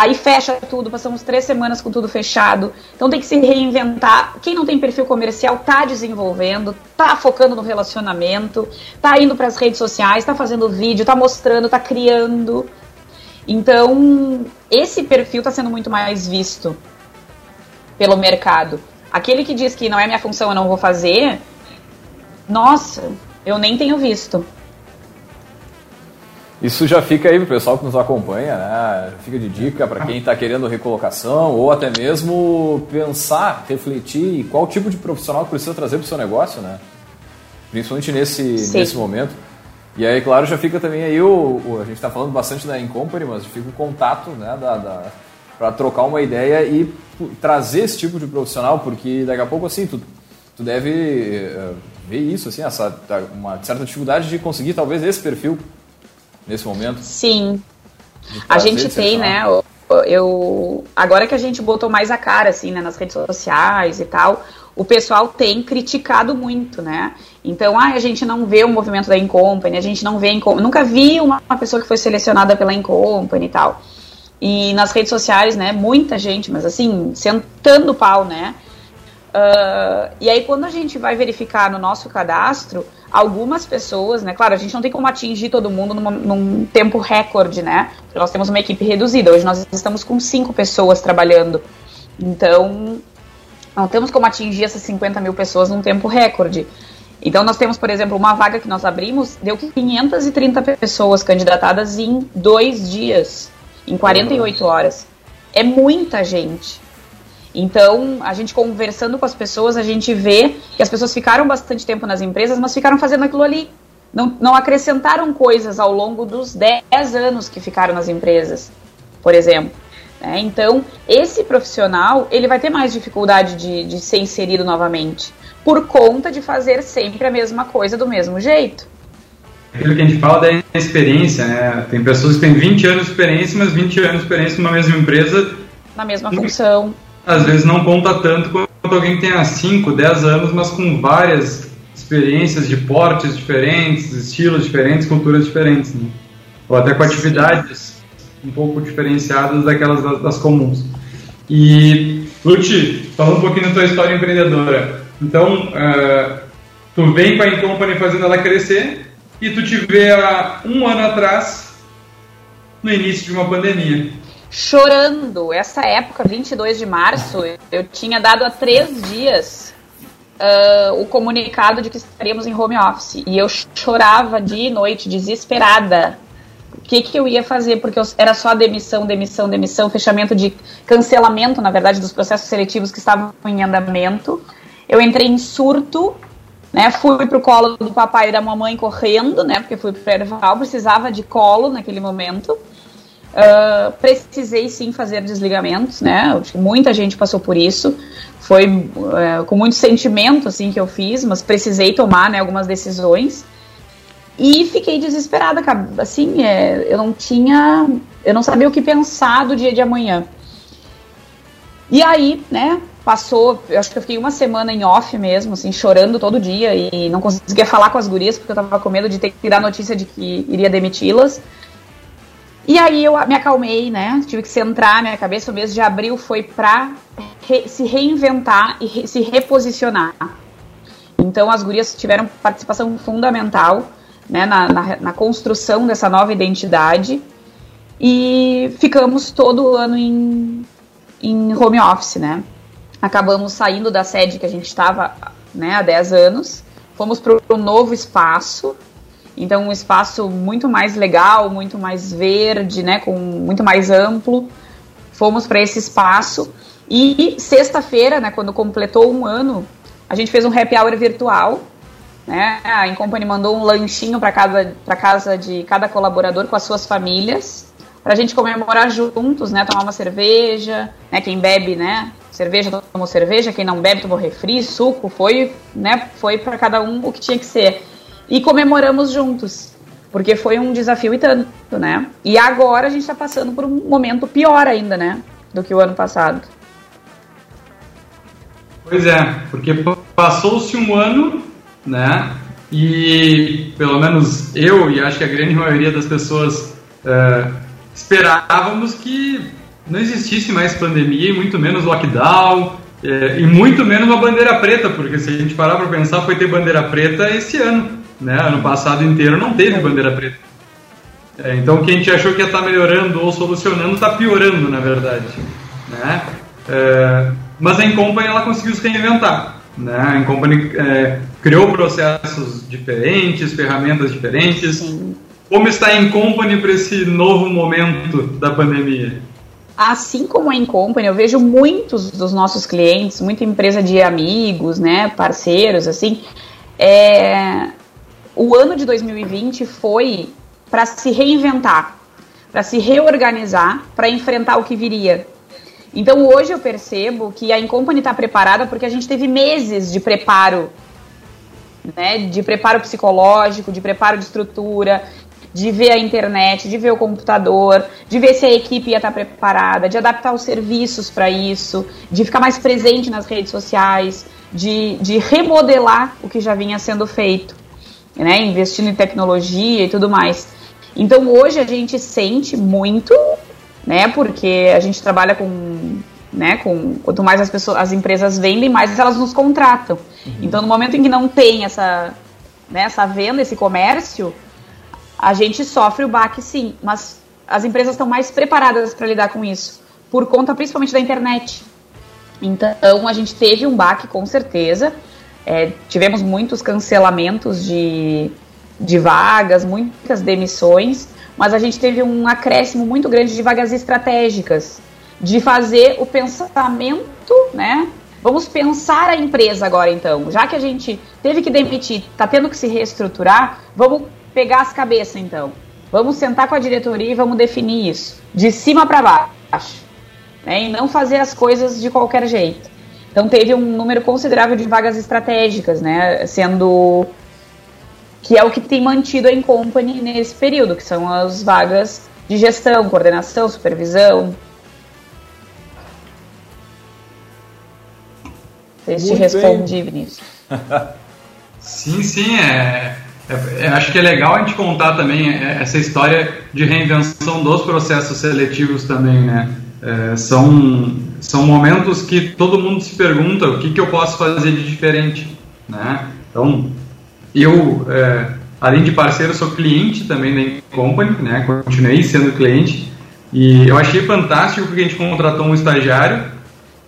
Aí fecha tudo, passamos três semanas com tudo fechado. Então tem que se reinventar. Quem não tem perfil comercial tá desenvolvendo, tá focando no relacionamento, tá indo para as redes sociais, tá fazendo vídeo, tá mostrando, tá criando. Então, esse perfil está sendo muito mais visto pelo mercado. Aquele que diz que não é minha função, eu não vou fazer, nossa, eu nem tenho visto. Isso já fica aí para o pessoal que nos acompanha, né? Fica de dica para quem está querendo recolocação ou até mesmo pensar, refletir qual tipo de profissional precisa trazer para o seu negócio, né? Principalmente nesse, nesse momento. E aí, claro, já fica também aí o, o a gente está falando bastante da Incompany, mas fica o contato, né, da, da para trocar uma ideia e trazer esse tipo de profissional, porque daqui a pouco assim tu, tu deve uh, ver isso assim, essa uma certa dificuldade de conseguir talvez esse perfil nesse momento. Sim. A gente tem, né? Eu agora que a gente botou mais a cara assim, né, nas redes sociais e tal, o pessoal tem criticado muito, né? Então, ah, a gente não vê o movimento da Incompany, a gente não vê Incompany. Nunca vi uma, uma pessoa que foi selecionada pela Incompany e tal. E nas redes sociais, né, muita gente, mas assim, sentando o pau, né? Uh, e aí, quando a gente vai verificar no nosso cadastro, algumas pessoas, né? Claro, a gente não tem como atingir todo mundo numa, num tempo recorde, né? Porque nós temos uma equipe reduzida. Hoje nós estamos com cinco pessoas trabalhando. Então, não temos como atingir essas 50 mil pessoas num tempo recorde. Então, nós temos, por exemplo, uma vaga que nós abrimos, deu 530 pessoas candidatadas em dois dias, em 48 horas. É muita gente. Então, a gente conversando com as pessoas, a gente vê que as pessoas ficaram bastante tempo nas empresas, mas ficaram fazendo aquilo ali. Não, não acrescentaram coisas ao longo dos 10 anos que ficaram nas empresas, por exemplo. É, então, esse profissional, ele vai ter mais dificuldade de, de ser inserido novamente, por conta de fazer sempre a mesma coisa do mesmo jeito. Aquilo que a gente fala da experiência, né? Tem pessoas que têm 20 anos de experiência, mas 20 anos de experiência numa mesma empresa. Na mesma função. Às vezes não conta tanto quanto alguém que tenha 5, 10 anos, mas com várias experiências de portes diferentes, estilos diferentes, culturas diferentes. Né? Ou até com atividades um pouco diferenciadas daquelas das, das comuns. E, Lute, falando um pouquinho da tua história empreendedora. Então, uh, tu vem com a Incompany fazendo ela crescer e tu te vê há um ano atrás no início de uma pandemia. Chorando. Essa época, 22 de março, eu tinha dado há três dias uh, o comunicado de que estaríamos em home office. E eu chorava dia e noite, desesperada, o que, que eu ia fazer, porque eu, era só demissão, demissão, demissão, fechamento de cancelamento, na verdade, dos processos seletivos que estavam em andamento. Eu entrei em surto, né? Fui pro colo do papai e da mamãe correndo, né? Porque fui pro Erval, precisava de colo naquele momento. Uh, precisei sim fazer desligamentos, né? Muita gente passou por isso. Foi uh, com muito sentimento assim que eu fiz, mas precisei tomar né, algumas decisões. E fiquei desesperada, assim, é, eu não tinha, eu não sabia o que pensar do dia de amanhã. E aí, né, passou, eu acho que eu fiquei uma semana em off mesmo, assim, chorando todo dia e não conseguia falar com as gurias porque eu tava com medo de ter que dar notícia de que iria demiti-las. E aí eu me acalmei, né? Tive que centrar minha cabeça. O mês de abril foi pra re se reinventar e re se reposicionar. Então as gurias tiveram participação fundamental né, na, na, na construção dessa nova identidade e ficamos todo ano em, em home office, né? Acabamos saindo da sede que a gente estava né, há 10 anos, fomos para um novo espaço, então um espaço muito mais legal, muito mais verde, né, com muito mais amplo. Fomos para esse espaço e sexta-feira, né, quando completou um ano, a gente fez um happy hour virtual né? A Incompany mandou um lanchinho para casa, casa de cada colaborador com as suas famílias, para a gente comemorar juntos, né? Tomar uma cerveja, né? Quem bebe, né? Cerveja tomou cerveja, quem não bebe tomou refri, suco, foi, né? Foi para cada um o que tinha que ser. E comemoramos juntos, porque foi um desafio e tanto, né? E agora a gente está passando por um momento pior ainda, né? Do que o ano passado. Pois é, porque passou-se um ano né? E pelo menos eu e acho que a grande maioria das pessoas uh, esperávamos que não existisse mais pandemia e muito menos lockdown é, e muito menos uma bandeira preta, porque se a gente parar para pensar, foi ter bandeira preta esse ano, né? Ano passado inteiro não teve bandeira preta. É, então, o que a gente achou que ia estar tá melhorando ou solucionando está piorando, na verdade, né? É, mas a Incompany ela conseguiu se reinventar. Né? A Company é, criou processos diferentes, ferramentas diferentes, como está em company para esse novo momento da pandemia? Assim como a Incompany, eu vejo muitos dos nossos clientes, muita empresa de amigos, né, parceiros, assim, é, o ano de 2020 foi para se reinventar, para se reorganizar, para enfrentar o que viria. Então hoje eu percebo que a Incompany está preparada porque a gente teve meses de preparo, né, de preparo psicológico, de preparo de estrutura, de ver a internet, de ver o computador, de ver se a equipe ia estar preparada, de adaptar os serviços para isso, de ficar mais presente nas redes sociais, de, de remodelar o que já vinha sendo feito, né? investindo em tecnologia e tudo mais. Então hoje a gente sente muito, né? Porque a gente trabalha com né? Com, quanto mais as pessoas, as empresas vendem, mais elas nos contratam. Uhum. Então, no momento em que não tem essa, né, essa venda, esse comércio, a gente sofre o baque sim, mas as empresas estão mais preparadas para lidar com isso, por conta principalmente da internet. Então a gente teve um baque com certeza, é, tivemos muitos cancelamentos de, de vagas, muitas demissões, mas a gente teve um acréscimo muito grande de vagas estratégicas, de fazer o pensamento, né? Vamos pensar a empresa agora então, já que a gente teve que demitir, está tendo que se reestruturar, vamos pegar as cabeças, então. Vamos sentar com a diretoria e vamos definir isso, de cima para baixo. Né? E não fazer as coisas de qualquer jeito. Então teve um número considerável de vagas estratégicas, né? Sendo que é o que tem mantido a Incompany nesse período, que são as vagas de gestão, coordenação, supervisão. Você te respondi, Vinícius. sim, sim, é. É, é, acho que é legal a gente contar também é, essa história de reinvenção dos processos seletivos também, né? É, são, são momentos que todo mundo se pergunta o que, que eu posso fazer de diferente, né? Então, eu, é, além de parceiro, sou cliente também da Company, né? Continuei sendo cliente e eu achei fantástico porque a gente contratou um estagiário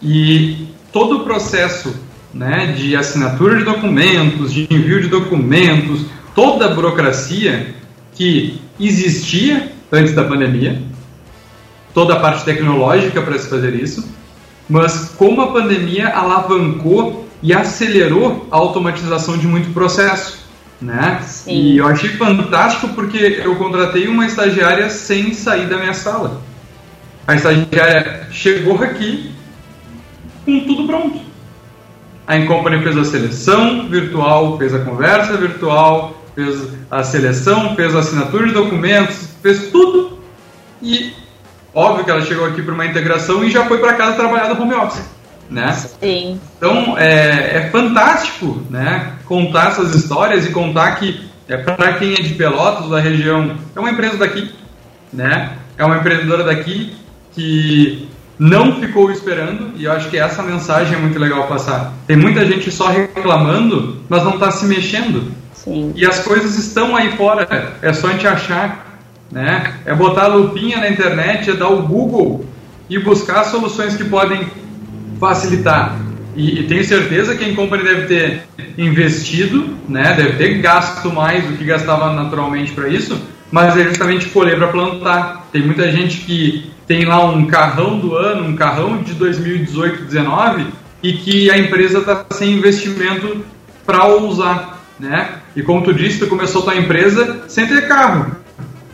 e todo o processo né, de assinatura de documentos, de envio de documentos, toda a burocracia que existia antes da pandemia, toda a parte tecnológica para se fazer isso, mas como a pandemia alavancou e acelerou a automatização de muito processo. Né? Sim. E eu achei fantástico porque eu contratei uma estagiária sem sair da minha sala. A estagiária chegou aqui com tudo pronto. A Incompany fez a seleção virtual, fez a conversa virtual, fez a seleção, fez a assinatura de documentos, fez tudo e óbvio que ela chegou aqui para uma integração e já foi para casa trabalhar no home office, né? Sim. Então é, é fantástico, né? Contar essas histórias e contar que é para quem é de Pelotas da região é uma empresa daqui, né? É uma empreendedora daqui que não ficou esperando e eu acho que essa mensagem é muito legal passar. Tem muita gente só reclamando, mas não está se mexendo. Sim. E as coisas estão aí fora, é só a gente achar. Né? É botar a lupinha na internet, é dar o Google e buscar soluções que podem facilitar. E, e tenho certeza que a Company deve ter investido, né? deve ter gasto mais do que gastava naturalmente para isso, mas é justamente colher para plantar. Tem muita gente que tem lá um carrão do ano, um carrão de 2018, 19 e que a empresa está sem investimento para usar né? E como tu disse, tu começou tua empresa sem ter carro.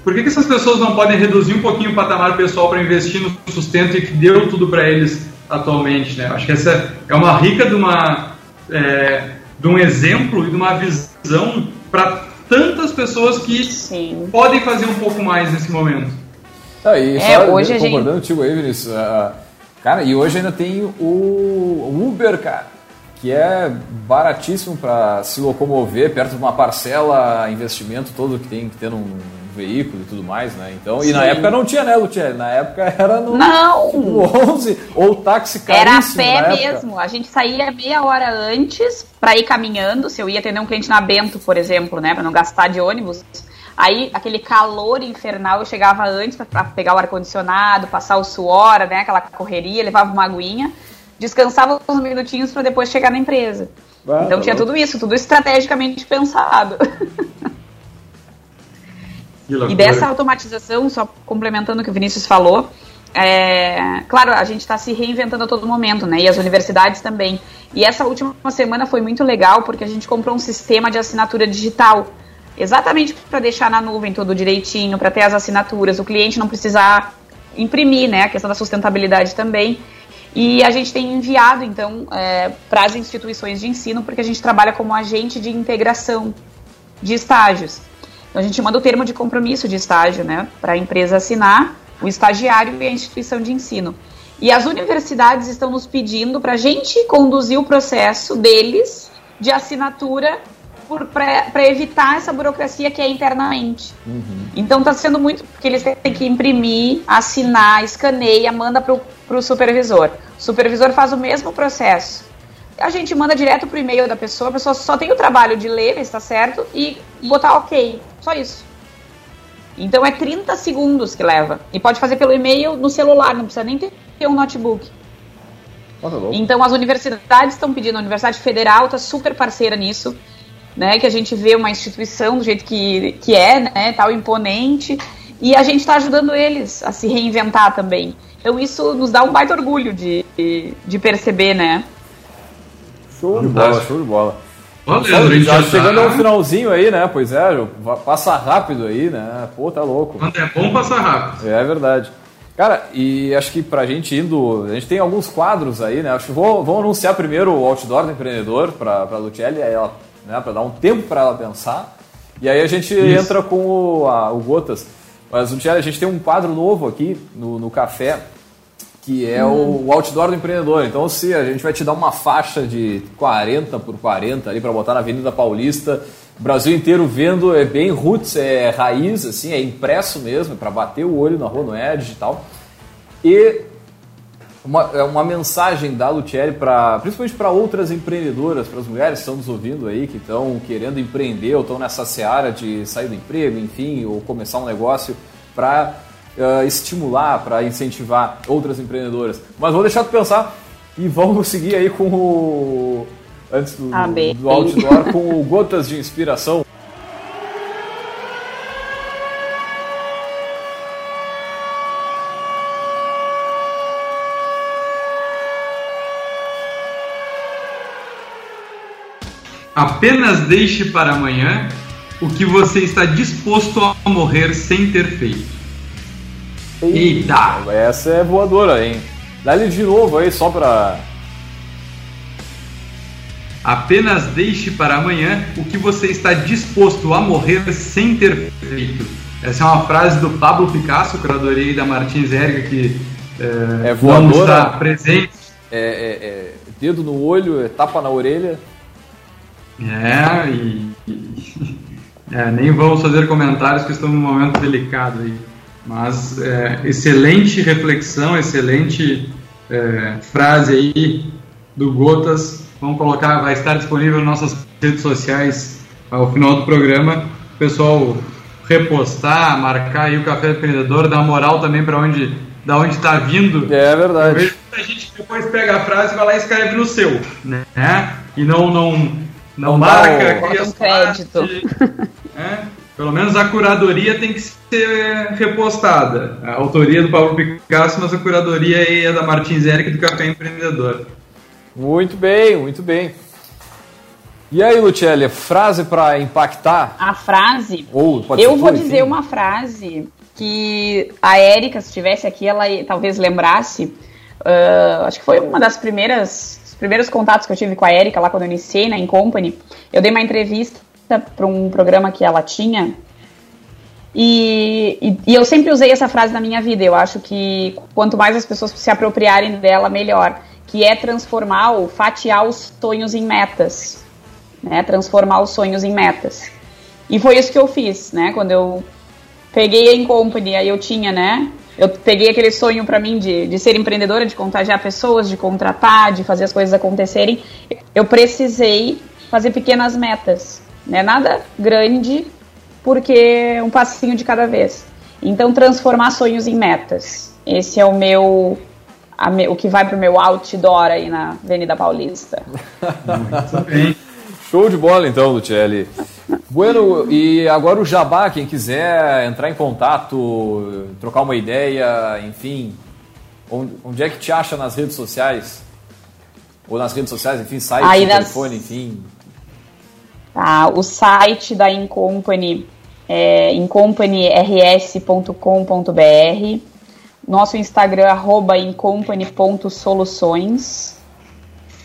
Por que, que essas pessoas não podem reduzir um pouquinho o patamar pessoal para investir no sustento e que deu tudo para eles atualmente, né? Acho que essa é uma rica de uma é, de um exemplo e de uma visão para tantas pessoas que Sim. podem fazer um pouco mais nesse momento. Ah, e é, só, hoje concordando contigo aí, Vinícius, uh, cara, e hoje ainda tem o Uber, cara que é baratíssimo para se locomover perto de uma parcela, investimento todo que tem que ter num veículo e tudo mais, né? Então, Sim. e na época não tinha, né, Luciane? Na época era no, não. no 11 ou táxi caríssimo. Era a pé mesmo. A gente saía meia hora antes para ir caminhando. Se eu ia atender um cliente na Bento, por exemplo, né, para não gastar de ônibus. Aí, aquele calor infernal, eu chegava antes para pegar o ar-condicionado, passar o suor, né, aquela correria, levava uma aguinha descansava uns minutinhos para depois chegar na empresa. Ah, então tá tinha tudo isso, tudo estrategicamente pensado. E dessa automatização, só complementando o que o Vinícius falou, é, claro, a gente está se reinventando a todo momento, né? E as universidades também. E essa última semana foi muito legal porque a gente comprou um sistema de assinatura digital, exatamente para deixar na nuvem tudo direitinho, para ter as assinaturas, o cliente não precisar imprimir, né? A questão da sustentabilidade também. E a gente tem enviado, então, é, para as instituições de ensino, porque a gente trabalha como agente de integração de estágios. Então, a gente manda o termo de compromisso de estágio, né, para a empresa assinar, o estagiário e a instituição de ensino. E as universidades estão nos pedindo para a gente conduzir o processo deles de assinatura para evitar essa burocracia que é internamente. Uhum. Então está sendo muito porque eles têm que imprimir, assinar, escaneia, manda para o supervisor. O supervisor faz o mesmo processo. A gente manda direto para o e-mail da pessoa, a pessoa só tem o trabalho de ler, ver se está certo e botar ok. Só isso. Então é 30 segundos que leva. E pode fazer pelo e-mail no celular, não precisa nem ter um notebook. então as universidades estão pedindo, a Universidade Federal está super parceira nisso né? Que a gente vê uma instituição do jeito que, que é, né? Tal imponente. E a gente está ajudando eles a se reinventar também. Então isso nos dá um baita orgulho de, de perceber, né? Show de bola, show de bola. Valeu, já chegando ao finalzinho aí, né? Pois é, passa rápido aí, né? Pô, tá louco. Quando é bom, passa rápido. É verdade. Cara, e acho que pra gente indo. A gente tem alguns quadros aí, né? Acho que vou, vamos anunciar primeiro o outdoor do empreendedor pra, pra Lucelli, aí ela né, para dar um tempo para ela pensar. E aí a gente Isso. entra com o, a, o Gotas. Mas a gente tem um quadro novo aqui no, no café, que é hum. o outdoor do empreendedor. Então, se a gente vai te dar uma faixa de 40 por 40 ali para botar na Avenida Paulista, o Brasil inteiro vendo, é bem roots, é raiz, assim, é impresso mesmo, é para bater o olho na rua, não é digital. E uma, é uma mensagem da Lucieri para principalmente para outras empreendedoras, para as mulheres que estão nos ouvindo aí, que estão querendo empreender ou estão nessa seara de sair do emprego, enfim, ou começar um negócio para uh, estimular, para incentivar outras empreendedoras. Mas vou deixar tu pensar e vamos seguir aí com o antes do, ah, do outdoor com o gotas de inspiração. Apenas deixe para amanhã o que você está disposto a morrer sem ter feito. Eita! Essa é voadora, hein? Dá-lhe de novo aí, só para. Apenas deixe para amanhã o que você está disposto a morrer sem ter feito. Essa é uma frase do Pablo Picasso, curadoria da Martins Erga, que é, é voadora, não está presente. É, é, é, dedo no olho, é tapa na orelha. É, e, e é, nem vamos fazer comentários que estamos num momento delicado aí. Mas é, excelente reflexão, excelente é, frase aí do Gotas. Vamos colocar, vai estar disponível nas nossas redes sociais ao final do programa. O pessoal repostar, marcar aí o Café Empreendedor, dar moral também para onde da onde está vindo. É verdade. A gente depois pega a frase e vai lá e escreve no seu, né? E não não não, marca o... um crédito. É, pelo menos a curadoria tem que ser repostada. A autoria do Paulo Picasso, mas a curadoria é da Martins Eric do Café Empreendedor. Muito bem, muito bem. E aí, Lucelli, frase para impactar? A frase? Ou pode Eu vou dizer uma frase que a Érica, se estivesse aqui, ela talvez lembrasse. Uh, acho que foi uma das primeiras primeiros contatos que eu tive com a Erika lá quando eu iniciei, né, em Company, eu dei uma entrevista para um programa que ela tinha. E, e, e, eu sempre usei essa frase na minha vida. Eu acho que quanto mais as pessoas se apropriarem dela, melhor. Que é transformar ou fatiar os sonhos em metas. Né? Transformar os sonhos em metas. E foi isso que eu fiz, né? Quando eu peguei a em Company, aí eu tinha, né? eu peguei aquele sonho para mim de, de ser empreendedora, de contagiar pessoas, de contratar, de fazer as coisas acontecerem. Eu precisei fazer pequenas metas, né? Nada grande, porque um passinho de cada vez. Então, transformar sonhos em metas. Esse é o meu me, o que vai pro meu outdoor aí na Avenida Paulista. Show de bola então, Lucelli. Bueno, e agora o Jabá, quem quiser entrar em contato, trocar uma ideia, enfim, onde, é que te acha nas redes sociais? Ou nas redes sociais, enfim, site, Aí telefone, nas... enfim. Tá, o site da Incompany é incompanyrs.com.br nosso Instagram, arroba incompany.soluções.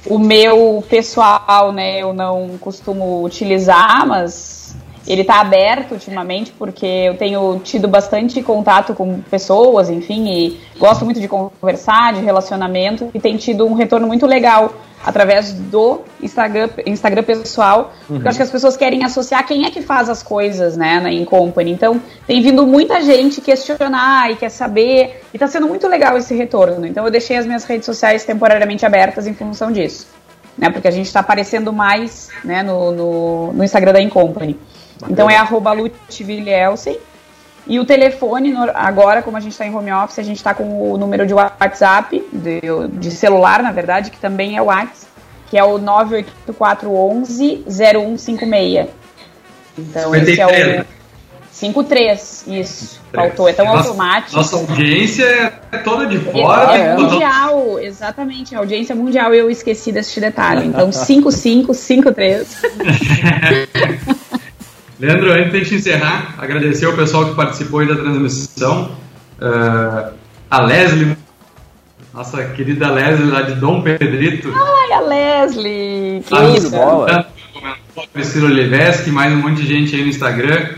O meu pessoal, né, eu não costumo utilizar, mas ele está aberto ultimamente porque eu tenho tido bastante contato com pessoas, enfim, e gosto muito de conversar, de relacionamento, e tem tido um retorno muito legal através do Instagram, Instagram pessoal, uhum. porque eu acho que as pessoas querem associar quem é que faz as coisas, né, na In Company. Então, tem vindo muita gente questionar e quer saber, e tá sendo muito legal esse retorno. Então, eu deixei as minhas redes sociais temporariamente abertas em função disso, né, porque a gente está aparecendo mais, né, no, no, no Instagram da In Então, é arroba e o telefone, agora, como a gente está em home office, a gente está com o número de WhatsApp, de, de, celular, na verdade, que também é o WhatsApp, que é o 98411 0156. Então, 53. esse é o. 53, isso. 3. Faltou, é tão nossa, automático. Nossa audiência é toda de fora. É, é mundial, exatamente. A audiência mundial, eu esqueci desse detalhe. Então, 5553. Leandro, antes de a gente encerrar, agradecer ao pessoal que participou aí da transmissão. Uh, a Leslie, nossa querida Leslie lá de Dom Pedrito. Ai, a Leslie! Que ah, isso! Bola. Priscila Oliveschi, mais um monte de gente aí no Instagram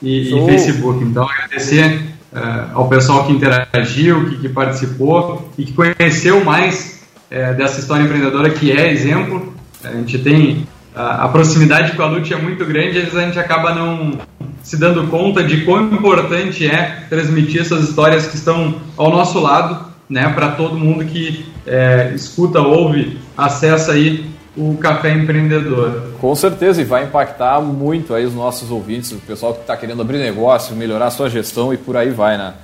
e, e Facebook. Então, agradecer uh, ao pessoal que interagiu, que, que, participou e que conheceu mais uh, dessa história empreendedora que é exemplo. A gente tem a, proximidade com a Lute é muito grande, às vezes a gente acaba não se dando conta de quão importante é transmitir essas histórias que estão ao nosso lado, né, para todo mundo que é, escuta, ouve, acessa aí o Café Empreendedor. Com certeza, e vai impactar muito aí os nossos ouvintes, o pessoal que está querendo abrir negócio, melhorar sua gestão e por aí vai, né?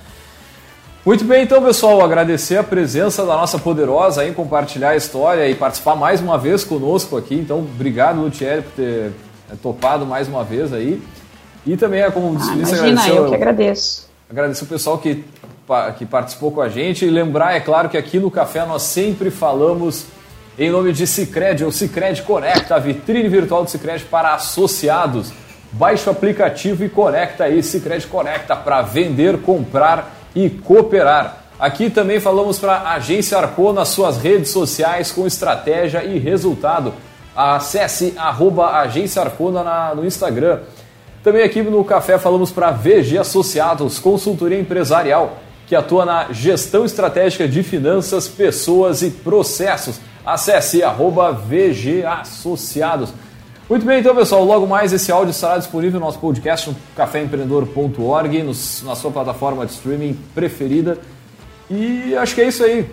Muito bem, então, pessoal, agradecer a presença da nossa poderosa em compartilhar a história e participar mais uma vez conosco aqui. Então, obrigado, Lutieri, por ter é, topado mais uma vez aí. E também, é como disse, ah, imagina, eu que agradeço. Agradecer o pessoal que, que participou com a gente e lembrar, é claro, que aqui no Café nós sempre falamos em nome de Cicred, ou Cicred Conecta, a vitrine virtual do Cicred para associados. Baixe o aplicativo e conecta aí, Cicred Conecta, para vender, comprar e cooperar. Aqui também falamos para a Agência Arco nas suas redes sociais com estratégia e resultado. Acesse arroba Agência Arcona no Instagram. Também aqui no Café falamos para VG Associados, consultoria empresarial, que atua na gestão estratégica de finanças, pessoas e processos. Acesse arroba VG Associados. Muito bem, então, pessoal, logo mais esse áudio estará disponível no nosso podcast no caféempreendedor.org, na sua plataforma de streaming preferida. E acho que é isso aí.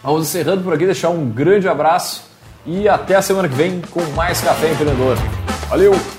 Vamos encerrando por aqui, deixar um grande abraço e até a semana que vem com mais Café Empreendedor. Valeu!